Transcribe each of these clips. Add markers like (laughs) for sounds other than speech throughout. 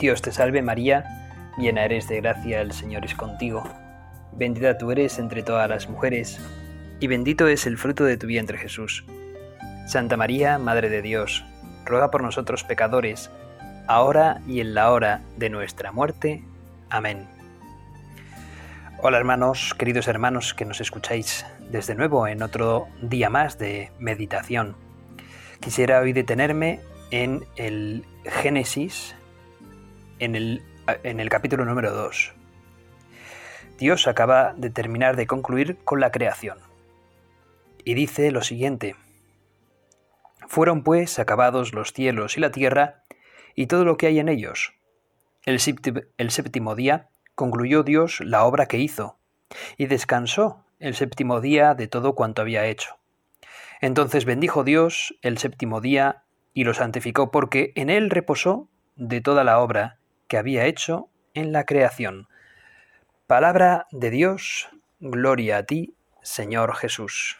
Dios te salve María, llena eres de gracia, el Señor es contigo. Bendita tú eres entre todas las mujeres, y bendito es el fruto de tu vientre Jesús. Santa María, Madre de Dios, ruega por nosotros pecadores, ahora y en la hora de nuestra muerte. Amén. Hola hermanos, queridos hermanos que nos escucháis desde nuevo en otro día más de meditación. Quisiera hoy detenerme en el Génesis en el, en el capítulo número 2. Dios acaba de terminar de concluir con la creación. Y dice lo siguiente. Fueron pues acabados los cielos y la tierra y todo lo que hay en ellos. El, el séptimo día concluyó Dios la obra que hizo, y descansó el séptimo día de todo cuanto había hecho. Entonces bendijo Dios el séptimo día y lo santificó porque en él reposó de toda la obra que había hecho en la creación. Palabra de Dios, gloria a ti, Señor Jesús.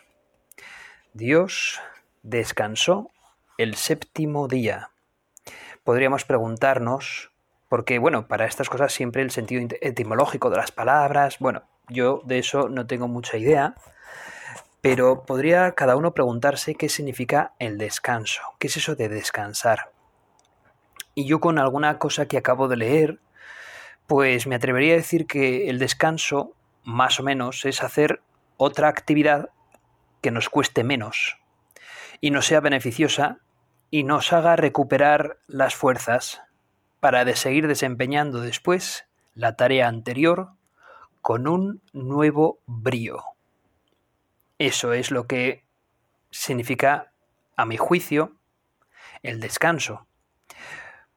Dios descansó el séptimo día. Podríamos preguntarnos, porque bueno, para estas cosas siempre el sentido etimológico de las palabras, bueno, yo de eso no tengo mucha idea, pero podría cada uno preguntarse qué significa el descanso, qué es eso de descansar. Y yo con alguna cosa que acabo de leer, pues me atrevería a decir que el descanso, más o menos, es hacer otra actividad que nos cueste menos y no sea beneficiosa y nos haga recuperar las fuerzas para de seguir desempeñando después la tarea anterior con un nuevo brío. Eso es lo que significa, a mi juicio, el descanso.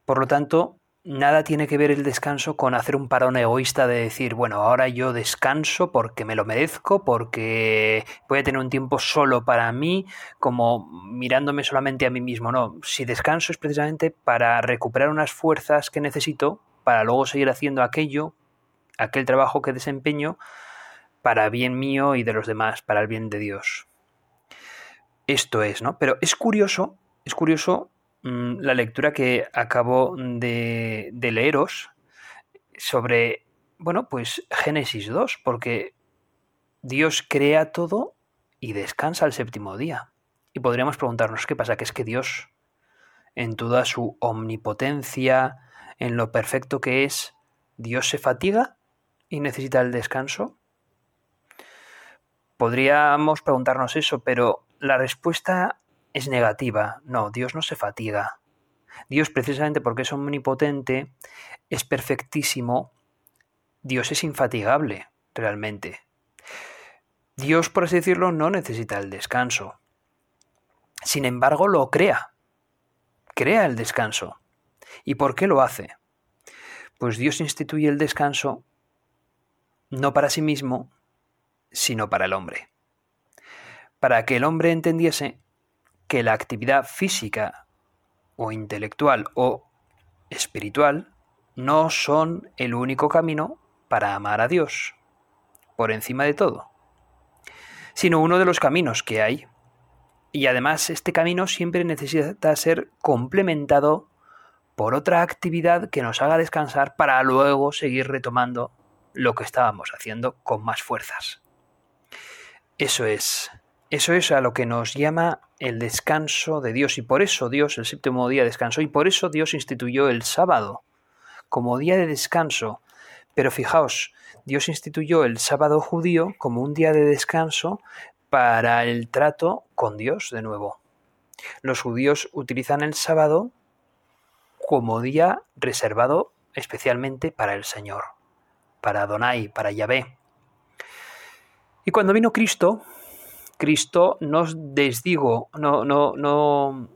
Por lo tanto, nada tiene que ver el descanso con hacer un parón egoísta de decir, bueno, ahora yo descanso porque me lo merezco, porque voy a tener un tiempo solo para mí, como mirándome solamente a mí mismo. No, si descanso es precisamente para recuperar unas fuerzas que necesito para luego seguir haciendo aquello, aquel trabajo que desempeño, para bien mío y de los demás, para el bien de Dios. Esto es, ¿no? Pero es curioso, es curioso la lectura que acabo de, leeros sobre, bueno, pues Génesis 2, porque Dios crea todo y descansa el séptimo día. Y podríamos preguntarnos qué pasa, que es que Dios, en toda su omnipotencia, en lo perfecto que es, Dios se fatiga y necesita el descanso. Podríamos preguntarnos eso, pero la respuesta es negativa. No, Dios no se fatiga. Dios, precisamente porque es omnipotente, es perfectísimo. Dios es infatigable, realmente. Dios, por así decirlo, no necesita el descanso. Sin embargo, lo crea. Crea el descanso. ¿Y por qué lo hace? Pues Dios instituye el descanso no para sí mismo, sino para el hombre. Para que el hombre entendiese que la actividad física o intelectual o espiritual no son el único camino para amar a Dios, por encima de todo, sino uno de los caminos que hay. Y además este camino siempre necesita ser complementado por otra actividad que nos haga descansar para luego seguir retomando lo que estábamos haciendo con más fuerzas. Eso es eso es a lo que nos llama el descanso de Dios y por eso Dios el séptimo día descansó y por eso Dios instituyó el sábado como día de descanso. Pero fijaos, Dios instituyó el sábado judío como un día de descanso para el trato con Dios de nuevo. Los judíos utilizan el sábado como día reservado especialmente para el Señor, para Adonai, para Yahvé. Y cuando vino Cristo, Cristo no desdigo, no, no, no,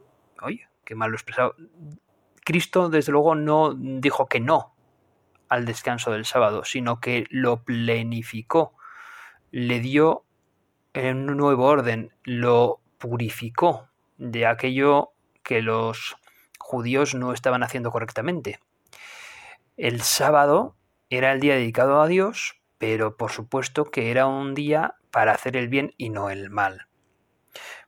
oye, qué mal lo expresado. Cristo, desde luego, no dijo que no al descanso del sábado, sino que lo plenificó, le dio en un nuevo orden, lo purificó de aquello que los judíos no estaban haciendo correctamente. El sábado era el día dedicado a Dios, pero por supuesto que era un día para hacer el bien y no el mal.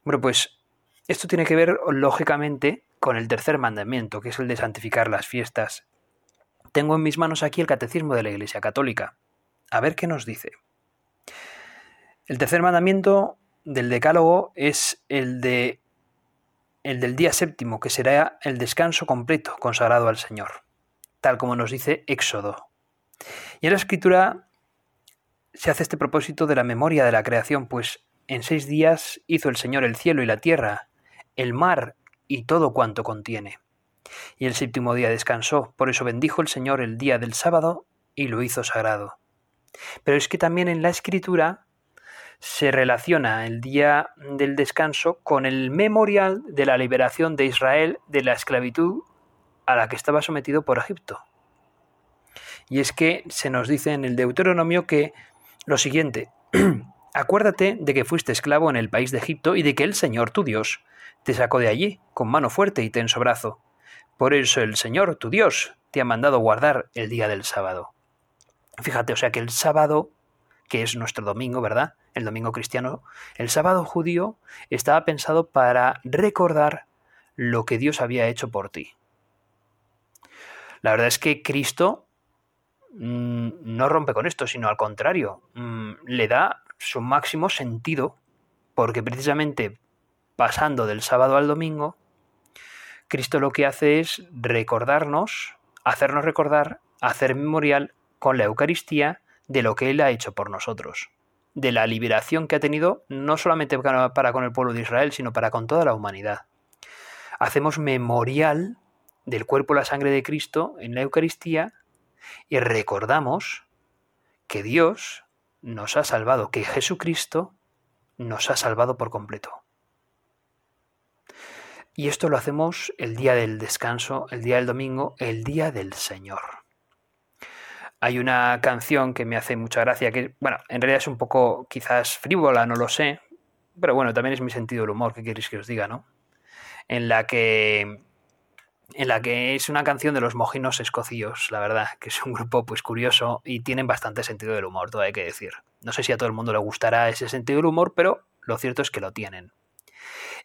Bueno, pues esto tiene que ver lógicamente con el tercer mandamiento, que es el de santificar las fiestas. tengo en mis manos aquí el Catecismo de la Iglesia Católica. A ver qué nos dice. El tercer mandamiento del Decálogo es el de el del día séptimo, que será el descanso completo consagrado al Señor, tal como nos dice Éxodo. Y en la Escritura se hace este propósito de la memoria de la creación, pues en seis días hizo el Señor el cielo y la tierra, el mar y todo cuanto contiene. Y el séptimo día descansó, por eso bendijo el Señor el día del sábado y lo hizo sagrado. Pero es que también en la escritura se relaciona el día del descanso con el memorial de la liberación de Israel de la esclavitud a la que estaba sometido por Egipto. Y es que se nos dice en el Deuteronomio que lo siguiente, (clears throat) acuérdate de que fuiste esclavo en el país de Egipto y de que el Señor tu Dios te sacó de allí con mano fuerte y tenso brazo. Por eso el Señor tu Dios te ha mandado guardar el día del sábado. Fíjate, o sea que el sábado, que es nuestro domingo, ¿verdad? El domingo cristiano, el sábado judío estaba pensado para recordar lo que Dios había hecho por ti. La verdad es que Cristo no rompe con esto, sino al contrario, mm, le da su máximo sentido, porque precisamente pasando del sábado al domingo, Cristo lo que hace es recordarnos, hacernos recordar, hacer memorial con la Eucaristía de lo que Él ha hecho por nosotros, de la liberación que ha tenido no solamente para con el pueblo de Israel, sino para con toda la humanidad. Hacemos memorial del cuerpo y la sangre de Cristo en la Eucaristía y recordamos que Dios nos ha salvado, que Jesucristo nos ha salvado por completo. Y esto lo hacemos el día del descanso, el día del domingo, el día del Señor. Hay una canción que me hace mucha gracia, que, bueno, en realidad es un poco quizás frívola, no lo sé, pero bueno, también es mi sentido del humor, ¿qué queréis que os diga, no? En la que en la que es una canción de los mojinos escocíos, la verdad, que es un grupo pues curioso y tienen bastante sentido del humor, todo hay que decir. No sé si a todo el mundo le gustará ese sentido del humor, pero lo cierto es que lo tienen.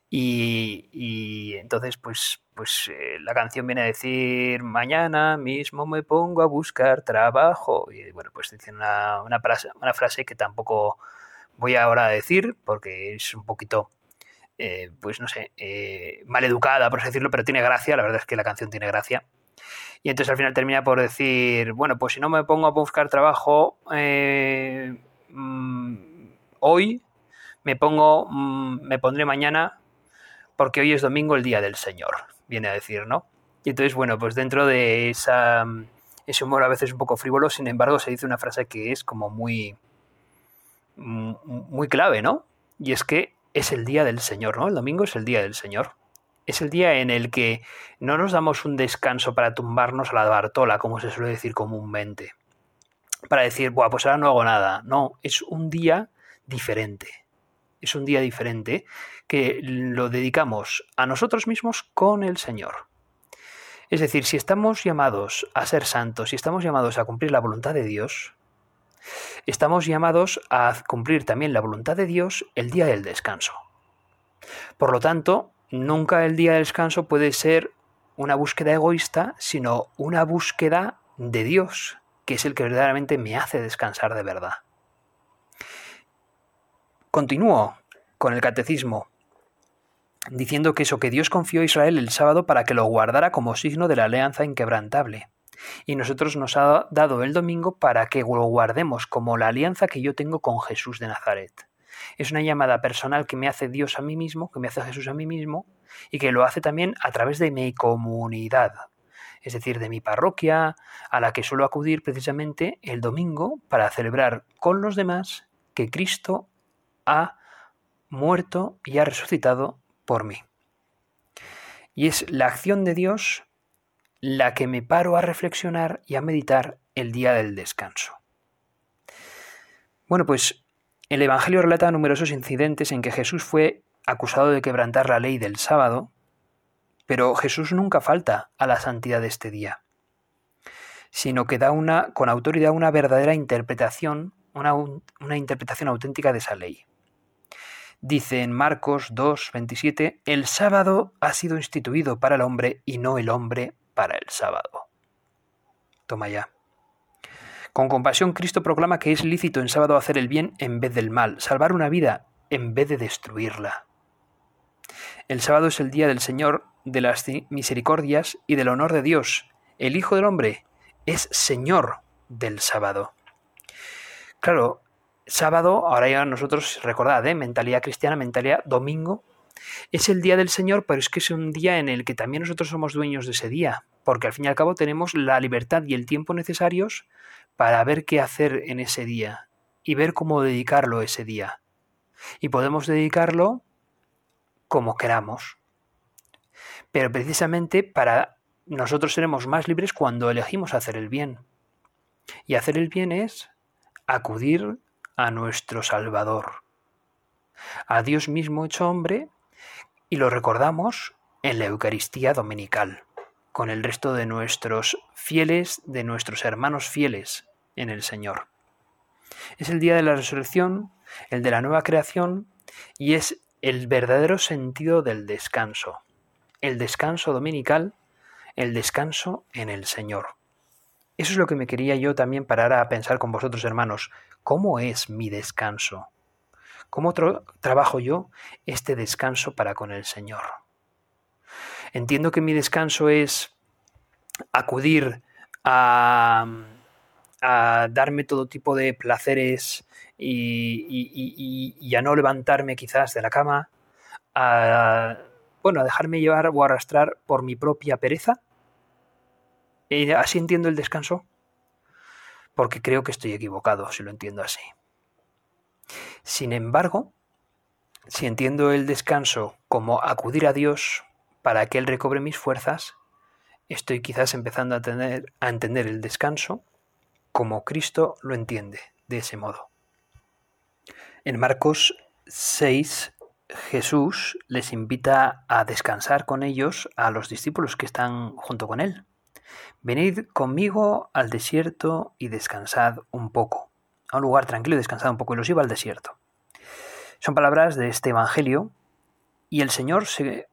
Y, entonces, pues, pues eh, la canción viene a decir, mañana mismo me pongo a buscar trabajo. Y bueno, pues dice una, una, frase, una frase que tampoco voy ahora a decir, porque es un poquito eh, pues no sé, eh, mal educada, por así decirlo, pero tiene gracia, la verdad es que la canción tiene gracia. Y entonces al final termina por decir, bueno, pues si no me pongo a buscar trabajo eh, mm, hoy, me pongo, mm, me pondré mañana, porque hoy es domingo, el día del Señor, viene a decir, ¿no? Y entonces, bueno, pues dentro de ese humor a veces un poco frívolo, sin embargo, se dice una frase que es como muy, mm, muy clave, ¿no? Y es que es el día del Señor, ¿no? El domingo es el día del Señor. Es el día en el que no nos damos un descanso para tumbarnos a la Bartola, como se suele decir comúnmente. Para decir, Buah, pues ahora no hago nada. No, es un día diferente. Es un día diferente que lo dedicamos a nosotros mismos con el Señor. Es decir, si estamos llamados a ser santos, si estamos llamados a cumplir la voluntad de Dios, estamos llamados a cumplir también la voluntad de Dios el día del descanso. Por lo tanto, nunca el día del descanso puede ser una búsqueda egoísta, sino una búsqueda de Dios, que es el que verdaderamente me hace descansar de verdad. Continúo con el catecismo, diciendo que eso que Dios confió a Israel el sábado para que lo guardara como signo de la alianza inquebrantable y nosotros nos ha dado el domingo para que lo guardemos como la alianza que yo tengo con Jesús de Nazaret. Es una llamada personal que me hace Dios a mí mismo, que me hace Jesús a mí mismo, y que lo hace también a través de mi comunidad, es decir, de mi parroquia, a la que suelo acudir precisamente el domingo para celebrar con los demás que Cristo ha muerto y ha resucitado por mí. Y es la acción de Dios la que me paro a reflexionar y a meditar el día del descanso. Bueno, pues el Evangelio relata numerosos incidentes en que Jesús fue acusado de quebrantar la ley del sábado, pero Jesús nunca falta a la santidad de este día, sino que da una, con autoridad una verdadera interpretación, una, una interpretación auténtica de esa ley. Dice en Marcos 2, 27, el sábado ha sido instituido para el hombre y no el hombre para el sábado. Toma ya. Con compasión Cristo proclama que es lícito en sábado hacer el bien en vez del mal, salvar una vida en vez de destruirla. El sábado es el día del Señor, de las misericordias y del honor de Dios. El Hijo del Hombre es Señor del sábado. Claro, sábado, ahora ya nosotros, recordad, ¿eh? mentalidad cristiana, mentalidad domingo, es el día del Señor, pero es que es un día en el que también nosotros somos dueños de ese día, porque al fin y al cabo tenemos la libertad y el tiempo necesarios para ver qué hacer en ese día y ver cómo dedicarlo ese día. Y podemos dedicarlo como queramos. Pero precisamente para nosotros seremos más libres cuando elegimos hacer el bien. Y hacer el bien es acudir a nuestro Salvador, a Dios mismo hecho hombre, y lo recordamos en la Eucaristía Dominical con el resto de nuestros fieles, de nuestros hermanos fieles en el Señor. Es el día de la resurrección, el de la nueva creación, y es el verdadero sentido del descanso. El descanso dominical, el descanso en el Señor. Eso es lo que me quería yo también parar a pensar con vosotros, hermanos. ¿Cómo es mi descanso? ¿Cómo trabajo yo este descanso para con el Señor? Entiendo que mi descanso es acudir a, darme todo tipo de placeres y, a no levantarme quizás de la cama, a, bueno, a dejarme llevar o arrastrar por mi propia pereza. ¿Y ¿Así entiendo el descanso? Porque creo que estoy equivocado si lo entiendo así. Sin embargo, si entiendo el descanso como acudir a Dios para que Él recobre mis fuerzas, estoy quizás empezando a, tener, a entender el descanso como Cristo lo entiende, de ese modo. En Marcos 6, Jesús les invita a descansar con ellos a los discípulos que están junto con Él. Venid conmigo al desierto y descansad un poco. Un lugar tranquilo y descansad un poco. Iba al desierto. Son palabras de este Evangelio y el Señor se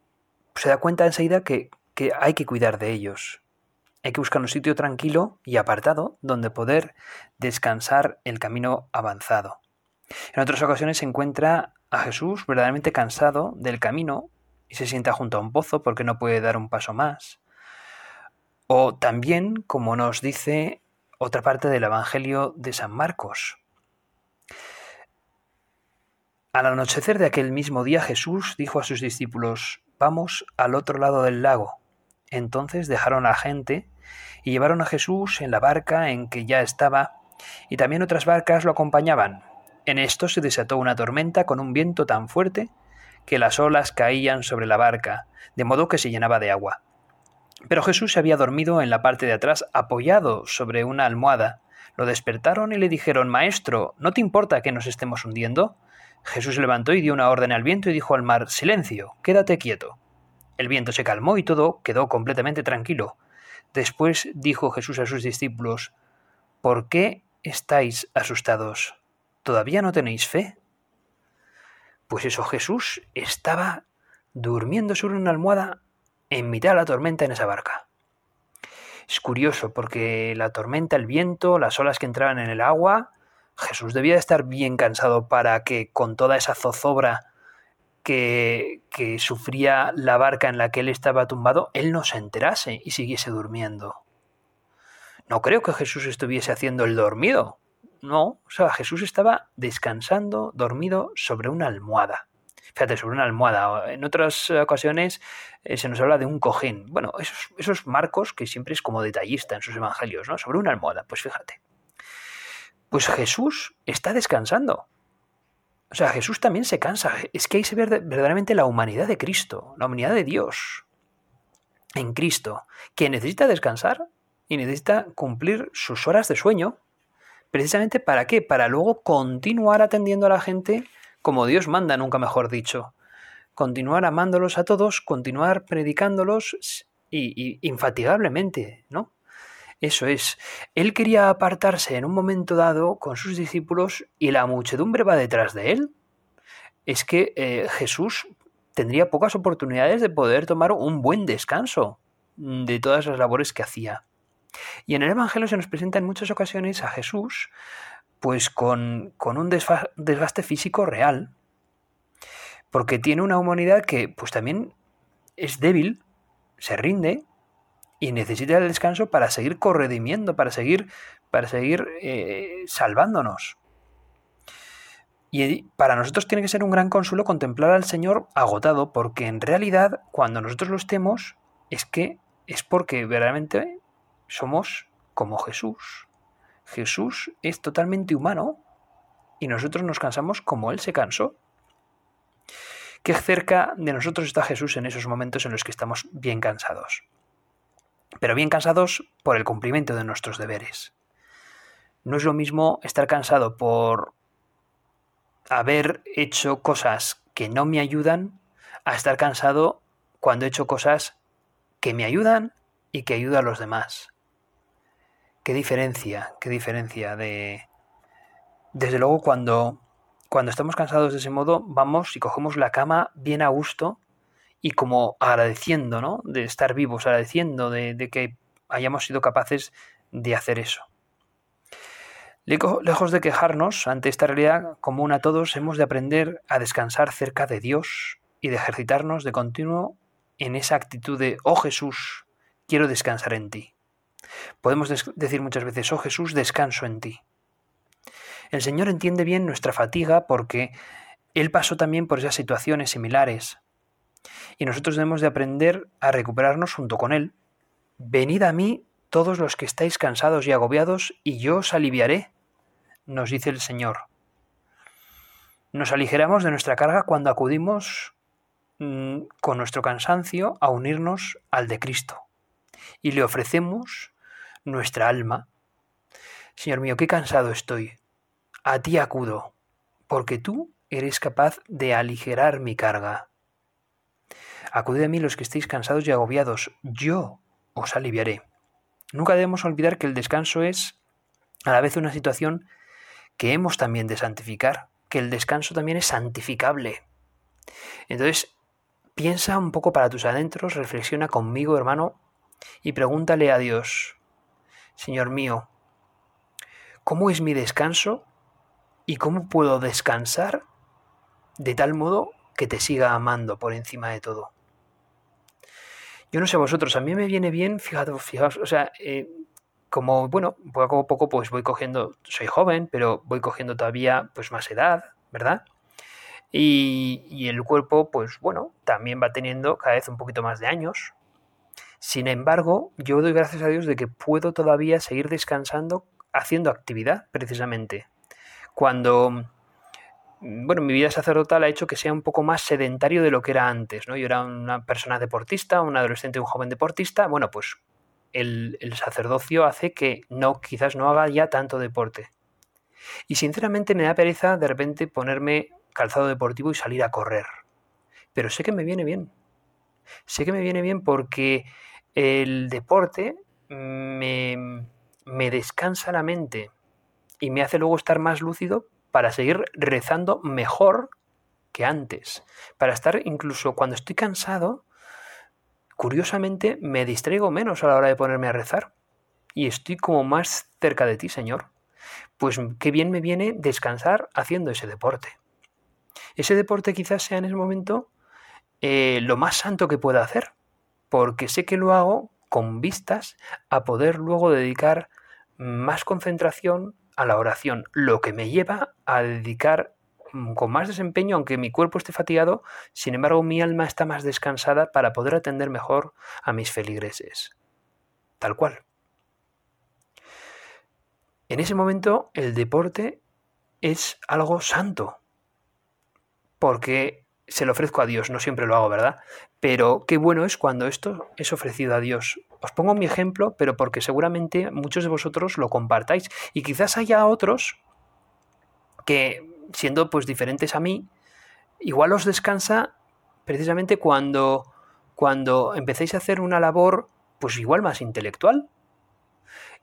se da cuenta enseguida que, que hay que cuidar de ellos. Hay que buscar un sitio tranquilo y apartado donde poder descansar el camino avanzado. En otras ocasiones se encuentra a Jesús verdaderamente cansado del camino y se sienta junto a un pozo porque no puede dar un paso más. O también, como nos dice otra parte del Evangelio de San Marcos. Al anochecer de aquel mismo día Jesús dijo a sus discípulos, Vamos al otro lado del lago. Entonces dejaron a la gente y llevaron a Jesús en la barca en que ya estaba, y también otras barcas lo acompañaban. En esto se desató una tormenta con un viento tan fuerte que las olas caían sobre la barca, de modo que se llenaba de agua. Pero Jesús se había dormido en la parte de atrás, apoyado sobre una almohada. Lo despertaron y le dijeron Maestro, ¿no te importa que nos estemos hundiendo? Jesús se levantó y dio una orden al viento y dijo al mar Silencio, quédate quieto. El viento se calmó y todo quedó completamente tranquilo. Después dijo Jesús a sus discípulos ¿Por qué estáis asustados? ¿Todavía no tenéis fe? Pues eso, Jesús estaba durmiendo sobre una almohada en mitad de la tormenta en esa barca. Es curioso porque la tormenta, el viento, las olas que entraban en el agua, Jesús debía de estar bien cansado para que con toda esa zozobra que, que sufría la barca en la que él estaba tumbado, él no se enterase y siguiese durmiendo. No creo que Jesús estuviese haciendo el dormido. No, o sea, Jesús estaba descansando, dormido sobre una almohada. Fíjate, sobre una almohada. En otras ocasiones eh, se nos habla de un cojín. Bueno, esos, esos marcos que siempre es como detallista en sus evangelios, ¿no? Sobre una almohada. Pues fíjate. Pues Jesús está descansando. O sea, Jesús también se cansa. Es que ahí se ve verdaderamente la humanidad de Cristo, la humanidad de Dios en Cristo, que necesita descansar y necesita cumplir sus horas de sueño. Precisamente para qué? Para luego continuar atendiendo a la gente como Dios manda, nunca mejor dicho. Continuar amándolos a todos, continuar predicándolos y, infatigablemente, ¿no? Eso es. Él quería apartarse en un momento dado con sus discípulos y la muchedumbre va detrás de él. Es que eh, Jesús tendría pocas oportunidades de poder tomar un buen descanso de todas las labores que hacía. Y en el Evangelio se nos presenta en muchas ocasiones a Jesús pues con, con un desgaste físico real, porque tiene una humanidad que pues también es débil, se rinde y necesita el descanso para seguir corredimiendo, para seguir, para seguir eh, salvándonos. Y para nosotros tiene que ser un gran consuelo contemplar al Señor agotado, porque en realidad cuando nosotros lo estemos es que es porque verdaderamente somos como Jesús. Jesús es totalmente humano y nosotros nos cansamos como Él se cansó. Qué cerca de nosotros está Jesús en esos momentos en los que estamos bien cansados. Pero bien cansados por el cumplimiento de nuestros deberes. No es lo mismo estar cansado por haber hecho cosas que no me ayudan a estar cansado cuando he hecho cosas que me ayudan y que ayudan a los demás. Qué diferencia, qué diferencia de... Desde luego cuando, cuando estamos cansados de ese modo, vamos y cogemos la cama bien a gusto y como agradeciendo, ¿no? De estar vivos, agradeciendo de, de que hayamos sido capaces de hacer eso. Lejos de quejarnos ante esta realidad común a todos, hemos de aprender a descansar cerca de Dios y de ejercitarnos de continuo en esa actitud de, oh Jesús, quiero descansar en ti. Podemos decir muchas veces, oh Jesús, descanso en ti. El Señor entiende bien nuestra fatiga porque Él pasó también por esas situaciones similares. Y nosotros debemos de aprender a recuperarnos junto con Él. Venid a mí todos los que estáis cansados y agobiados, y yo os aliviaré, nos dice el Señor. Nos aligeramos de nuestra carga cuando acudimos mm, con nuestro cansancio a unirnos al de Cristo y le ofrecemos nuestra alma. Señor mío, qué cansado estoy. A ti acudo, porque tú eres capaz de aligerar mi carga. Acudid a mí los que estéis cansados y agobiados, yo os aliviaré. Nunca debemos olvidar que el descanso es a la vez una situación que hemos también de santificar, que el descanso también es santificable. Entonces, piensa un poco para tus adentros, reflexiona conmigo, hermano, y pregúntale a Dios, Señor mío, ¿cómo es mi descanso y cómo puedo descansar de tal modo que te siga amando por encima de todo? Yo no sé vosotros, a mí me viene bien, fijaos, fijaos, o sea, eh, como, bueno, poco a poco pues voy cogiendo, soy joven, pero voy cogiendo todavía pues más edad, ¿verdad? Y, y, el cuerpo, pues bueno, también va teniendo cada vez un poquito más de años. Sin embargo, yo doy gracias a Dios de que puedo todavía seguir descansando haciendo actividad, precisamente. Cuando Mm, bueno, mi vida sacerdotal ha hecho que sea un poco más sedentario de lo que era antes, ¿no? Yo era una persona deportista, un adolescente, un joven deportista, bueno, pues el, el sacerdocio hace que no, quizás no haga ya tanto deporte. Y sinceramente me da pereza de repente ponerme calzado deportivo y salir a correr. Pero sé que me viene bien. Sé que me viene bien porque el deporte me, me descansa la mente y me hace luego estar más lúcido para seguir rezando mejor que antes, para estar incluso cuando estoy cansado, curiosamente me distraigo menos a la hora de ponerme a rezar y estoy como más cerca de ti, Señor. Pues qué bien me viene descansar haciendo ese deporte. Ese deporte quizás sea en ese momento eh, lo más santo que pueda hacer, porque sé que lo hago con vistas a poder luego dedicar más concentración, a la oración, lo que me lleva a dedicar mm, con más desempeño, aunque mi cuerpo esté fatigado, sin embargo mi alma está más descansada para poder atender mejor a mis feligreses. Tal cual. En ese momento el deporte es algo santo, porque se lo ofrezco a Dios, no siempre lo hago, ¿verdad? Pero qué bueno es cuando esto es ofrecido a Dios os pongo mi ejemplo, pero porque seguramente muchos de vosotros lo compartáis y quizás haya otros que, siendo pues diferentes a mí, igual os descansa precisamente cuando, cuando empecéis a hacer una labor pues igual más intelectual.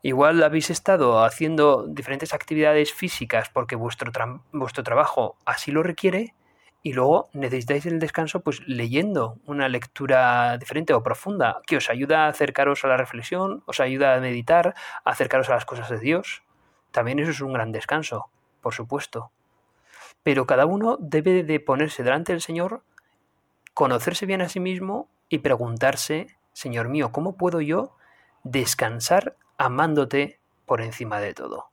Igual habéis estado haciendo diferentes actividades físicas porque vuestro, vuestro trabajo así lo requiere y luego necesitáis el descanso pues leyendo una lectura diferente o profunda que os ayuda a acercaros a la reflexión, os ayuda a meditar, a acercaros a las cosas de Dios. También eso es un gran descanso, por supuesto. Pero cada uno debe de ponerse delante del Señor, conocerse bien a sí mismo y preguntarse, Señor mío, ¿cómo puedo yo descansar amándote por encima de todo?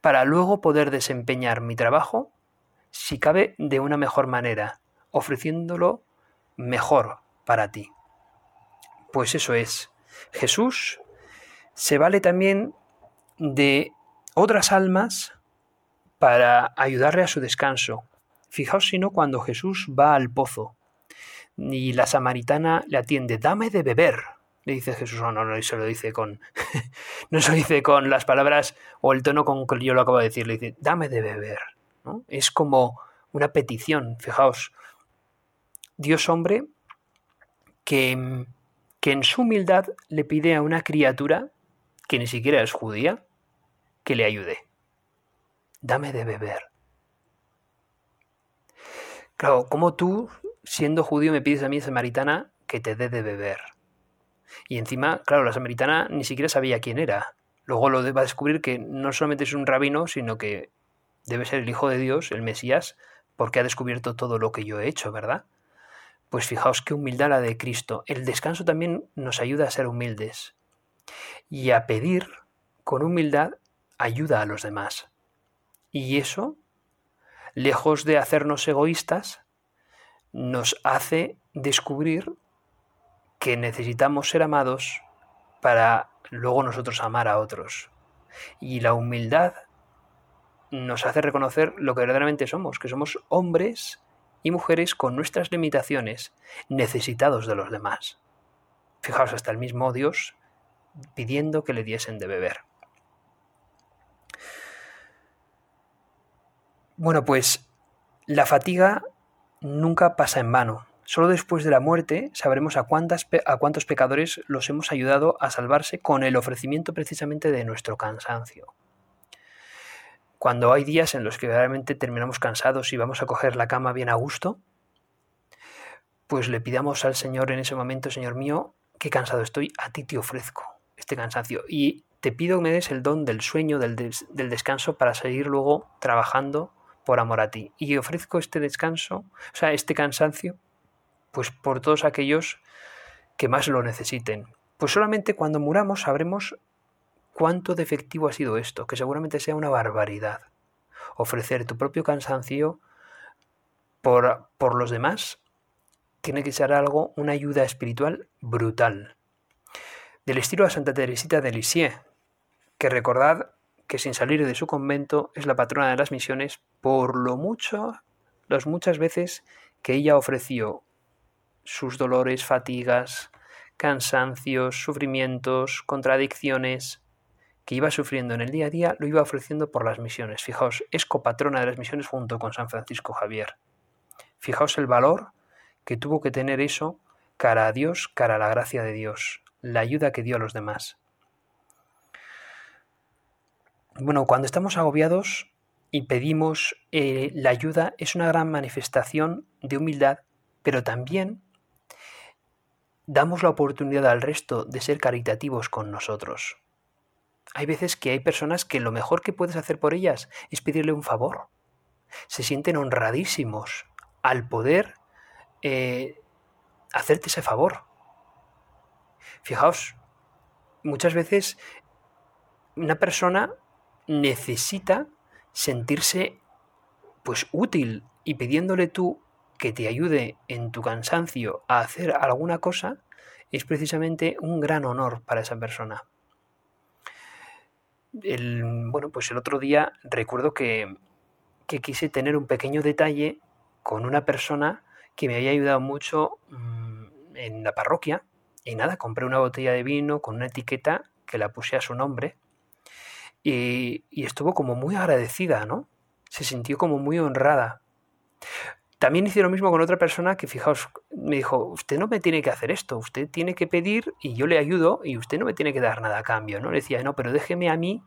Para luego poder desempeñar mi trabajo si cabe, de una mejor manera, ofreciéndolo mejor para ti. Pues eso es. Jesús se vale también de otras almas para ayudarle a su descanso. Fijaos si no cuando Jesús va al pozo y la samaritana le atiende, dame de beber. Le dice Jesús, no, no, no, se lo dice con, (laughs) no se lo dice con las palabras o el tono con que yo lo acabo de decir, le dice, dame de beber. Es como una petición, fijaos. Dios hombre que, que en su humildad le pide a una criatura que ni siquiera es judía que le ayude. Dame de beber. Claro, como tú, siendo judío, me pides a mí, samaritana, que te dé de beber? Y encima, claro, la samaritana ni siquiera sabía quién era. Luego lo va a descubrir que no solamente es un rabino, sino que debe ser el Hijo de Dios, el Mesías, porque ha descubierto todo lo que yo he hecho, ¿verdad? Pues fijaos qué humildad la de Cristo. El descanso también nos ayuda a ser humildes y a pedir con humildad ayuda a los demás. Y eso, lejos de hacernos egoístas, nos hace descubrir que necesitamos ser amados para luego nosotros amar a otros. Y la humildad nos hace reconocer lo que verdaderamente somos, que somos hombres y mujeres con nuestras limitaciones, necesitados de los demás. Fijaos, hasta el mismo Dios pidiendo que le diesen de beber. Bueno, pues la fatiga nunca pasa en vano. Solo después de la muerte sabremos a, cuántas, a cuántos pecadores los hemos ayudado a salvarse con el ofrecimiento precisamente de nuestro cansancio. Cuando hay días en los que realmente terminamos cansados y vamos a coger la cama bien a gusto, pues le pidamos al Señor en ese momento, Señor mío, qué cansado estoy, a ti te ofrezco este cansancio. Y te pido que me des el don del sueño, del, del descanso, para seguir luego trabajando por amor a ti. Y ofrezco este descanso, o sea, este cansancio, pues por todos aquellos que más lo necesiten. Pues solamente cuando muramos sabremos cuánto defectivo ha sido esto, que seguramente sea una barbaridad. Ofrecer tu propio cansancio por, por los demás tiene que ser algo, una ayuda espiritual brutal. Del estilo a Santa Teresita de Lisieux, que recordad que sin salir de su convento es la patrona de las misiones por lo mucho, las muchas veces que ella ofreció sus dolores, fatigas, cansancios, sufrimientos, contradicciones, que iba sufriendo en el día a día lo iba ofreciendo por las misiones. Fijaos, es copatrona de las misiones junto con San Francisco Javier. Fijaos el valor que tuvo que tener eso cara a Dios, cara a la gracia de Dios, la ayuda que dio a los demás. Bueno, cuando estamos agobiados y pedimos eh, la ayuda es una gran manifestación de humildad, pero también damos la oportunidad al resto de ser caritativos con nosotros. Hay veces que hay personas que lo mejor que puedes hacer por ellas es pedirle un favor. Se sienten honradísimos al poder eh, hacerte ese favor. Fijaos, muchas veces una persona necesita sentirse pues útil y pidiéndole tú que te ayude en tu cansancio a hacer alguna cosa es precisamente un gran honor para esa persona el, bueno, pues el otro día recuerdo que, que quise tener un pequeño detalle con una persona que me había ayudado mucho mm, en la parroquia. Y nada, compré una botella de vino con una etiqueta que la puse a su nombre. Y, y, estuvo como muy agradecida, ¿no? Se sintió como muy honrada. También hice lo mismo con otra persona que, fijaos, me dijo, usted no me tiene que hacer esto, usted tiene que pedir y yo le ayudo y usted no me tiene que dar nada a cambio, ¿no? Le decía, no, pero déjeme a mí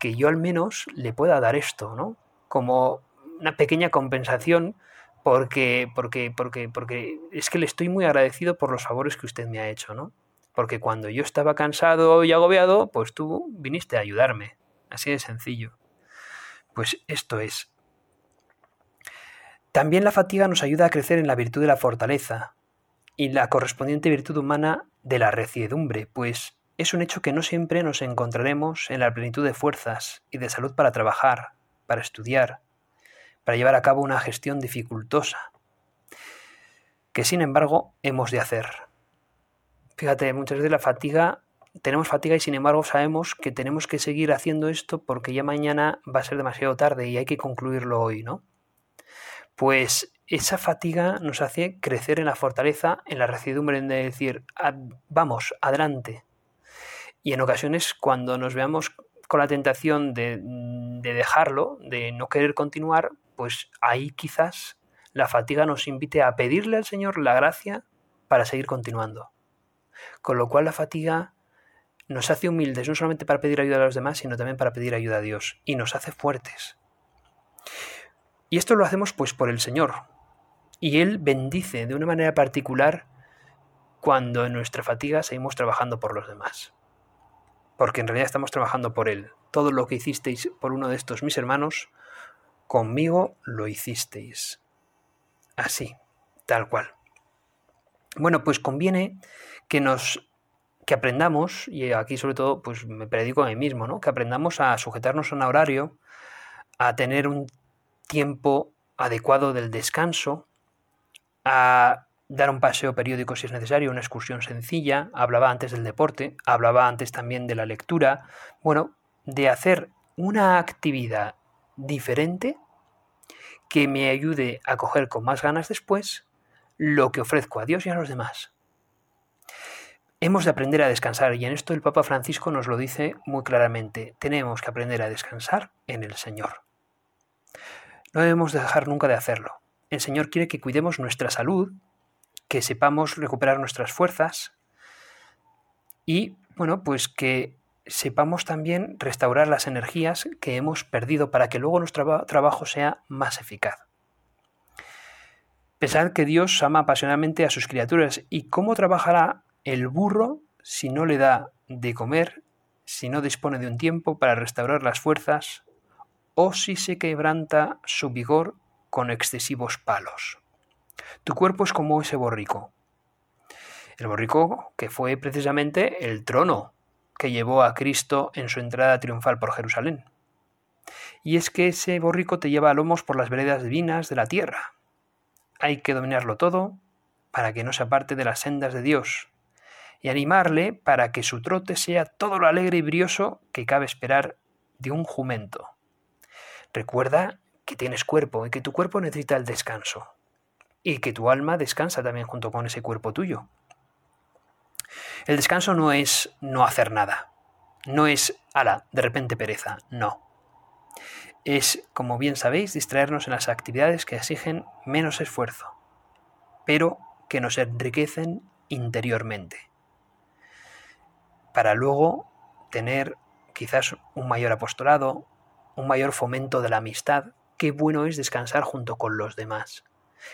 que yo al menos le pueda dar esto, ¿no? Como una pequeña compensación porque, porque, porque, porque es que le estoy muy agradecido por los favores que usted me ha hecho, ¿no? Porque cuando yo estaba cansado y agobiado, pues tú viniste a ayudarme. Así de sencillo. Pues esto es. También la fatiga nos ayuda a crecer en la virtud de la fortaleza y la correspondiente virtud humana de la reciedumbre, pues es un hecho que no siempre nos encontraremos en la plenitud de fuerzas y de salud para trabajar, para estudiar, para llevar a cabo una gestión dificultosa, que sin embargo hemos de hacer. Fíjate, muchas veces la fatiga, tenemos fatiga y sin embargo sabemos que tenemos que seguir haciendo esto porque ya mañana va a ser demasiado tarde y hay que concluirlo hoy, ¿no? Pues esa fatiga nos hace crecer en la fortaleza, en la recidumbre de decir, vamos, adelante, y en ocasiones cuando nos veamos con la tentación de, dejarlo, de no querer continuar, pues ahí quizás la fatiga nos invite a pedirle al Señor la gracia para seguir continuando. Con lo cual la fatiga nos hace humildes no solamente para pedir ayuda a los demás, sino también para pedir ayuda a Dios y nos hace fuertes. Y esto lo hacemos pues por el Señor. Y Él bendice de una manera particular cuando en nuestra fatiga seguimos trabajando por los demás porque en realidad estamos trabajando por Él. Todo lo que hicisteis por uno de estos mis hermanos, conmigo lo hicisteis. Así, tal cual. Bueno, pues conviene que nos que aprendamos, y aquí sobre todo pues me predico a mí mismo, ¿no? que aprendamos a sujetarnos a un horario, a tener un tiempo adecuado del descanso, a dar un paseo periódico si es necesario, una excursión sencilla, hablaba antes del deporte, hablaba antes también de la lectura, bueno, de hacer una actividad diferente que me ayude a coger con más ganas después lo que ofrezco a Dios y a los demás. Hemos de aprender a descansar y en esto el Papa Francisco nos lo dice muy claramente. Tenemos que aprender a descansar en el Señor. No debemos dejar nunca de hacerlo. El Señor quiere que cuidemos nuestra salud, que sepamos recuperar nuestras fuerzas y, bueno, pues que sepamos también restaurar las energías que hemos perdido para que luego nuestro trabajo sea más eficaz. Pensad que Dios ama apasionadamente a sus criaturas y cómo trabajará el burro si no le da de comer, si no dispone de un tiempo para restaurar las fuerzas o si se quebranta su vigor con excesivos palos. Tu cuerpo es como ese borrico. El borrico que fue precisamente el trono que llevó a Cristo en su entrada triunfal por Jerusalén. Y es que ese borrico te lleva a lomos por las veredas divinas de la tierra. Hay que dominarlo todo para que no se aparte de las sendas de Dios y animarle para que su trote sea todo lo alegre y brioso que cabe esperar de un jumento. Recuerda que tienes cuerpo y que tu cuerpo necesita el descanso y que tu alma descansa también junto con ese cuerpo tuyo. El descanso no es no hacer nada, no es, ala, de repente pereza, no. Es, como bien sabéis, distraernos en las actividades que exigen menos esfuerzo, pero que nos enriquecen interiormente, para luego tener quizás un mayor apostolado, un mayor fomento de la amistad. Qué bueno es descansar junto con los demás.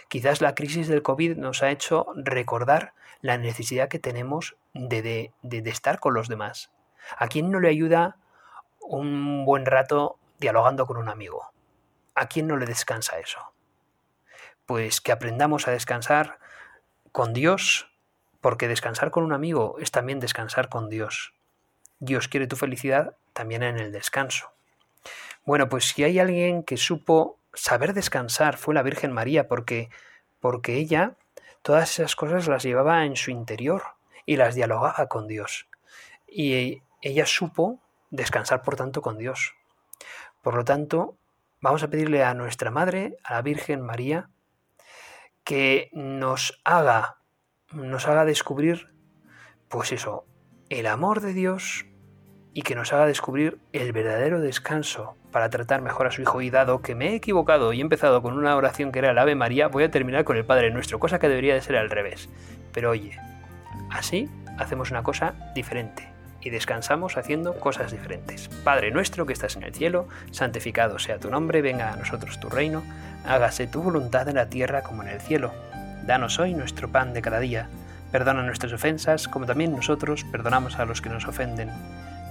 Quizás la crisis del COVID nos ha hecho recordar la necesidad que tenemos de, estar con los demás. ¿A quién no le ayuda un buen rato dialogando con un amigo? ¿A quién no le descansa eso? Pues que aprendamos a descansar con Dios, porque descansar con un amigo es también descansar con Dios. Dios quiere tu felicidad también en el descanso. Bueno, pues si hay alguien que supo saber descansar fue la Virgen María, porque, porque ella todas esas cosas las llevaba en su interior y las dialogaba con Dios. Y ella supo descansar, por tanto, con Dios. Por lo tanto, vamos a pedirle a nuestra Madre, a la Virgen María, que nos haga, nos haga descubrir, pues eso, el amor de Dios y que nos haga descubrir el verdadero descanso para tratar mejor a su hijo y dado que me he equivocado y he empezado con una oración que era el Ave María, voy a terminar con el Padre Nuestro, cosa que debería de ser al revés. Pero oye, así hacemos una cosa diferente y descansamos haciendo cosas diferentes. Padre nuestro que estás en el cielo, santificado sea tu nombre, venga a nosotros tu reino, hágase tu voluntad en la tierra como en el cielo. Danos hoy nuestro pan de cada día, perdona nuestras ofensas como también nosotros perdonamos a los que nos ofenden.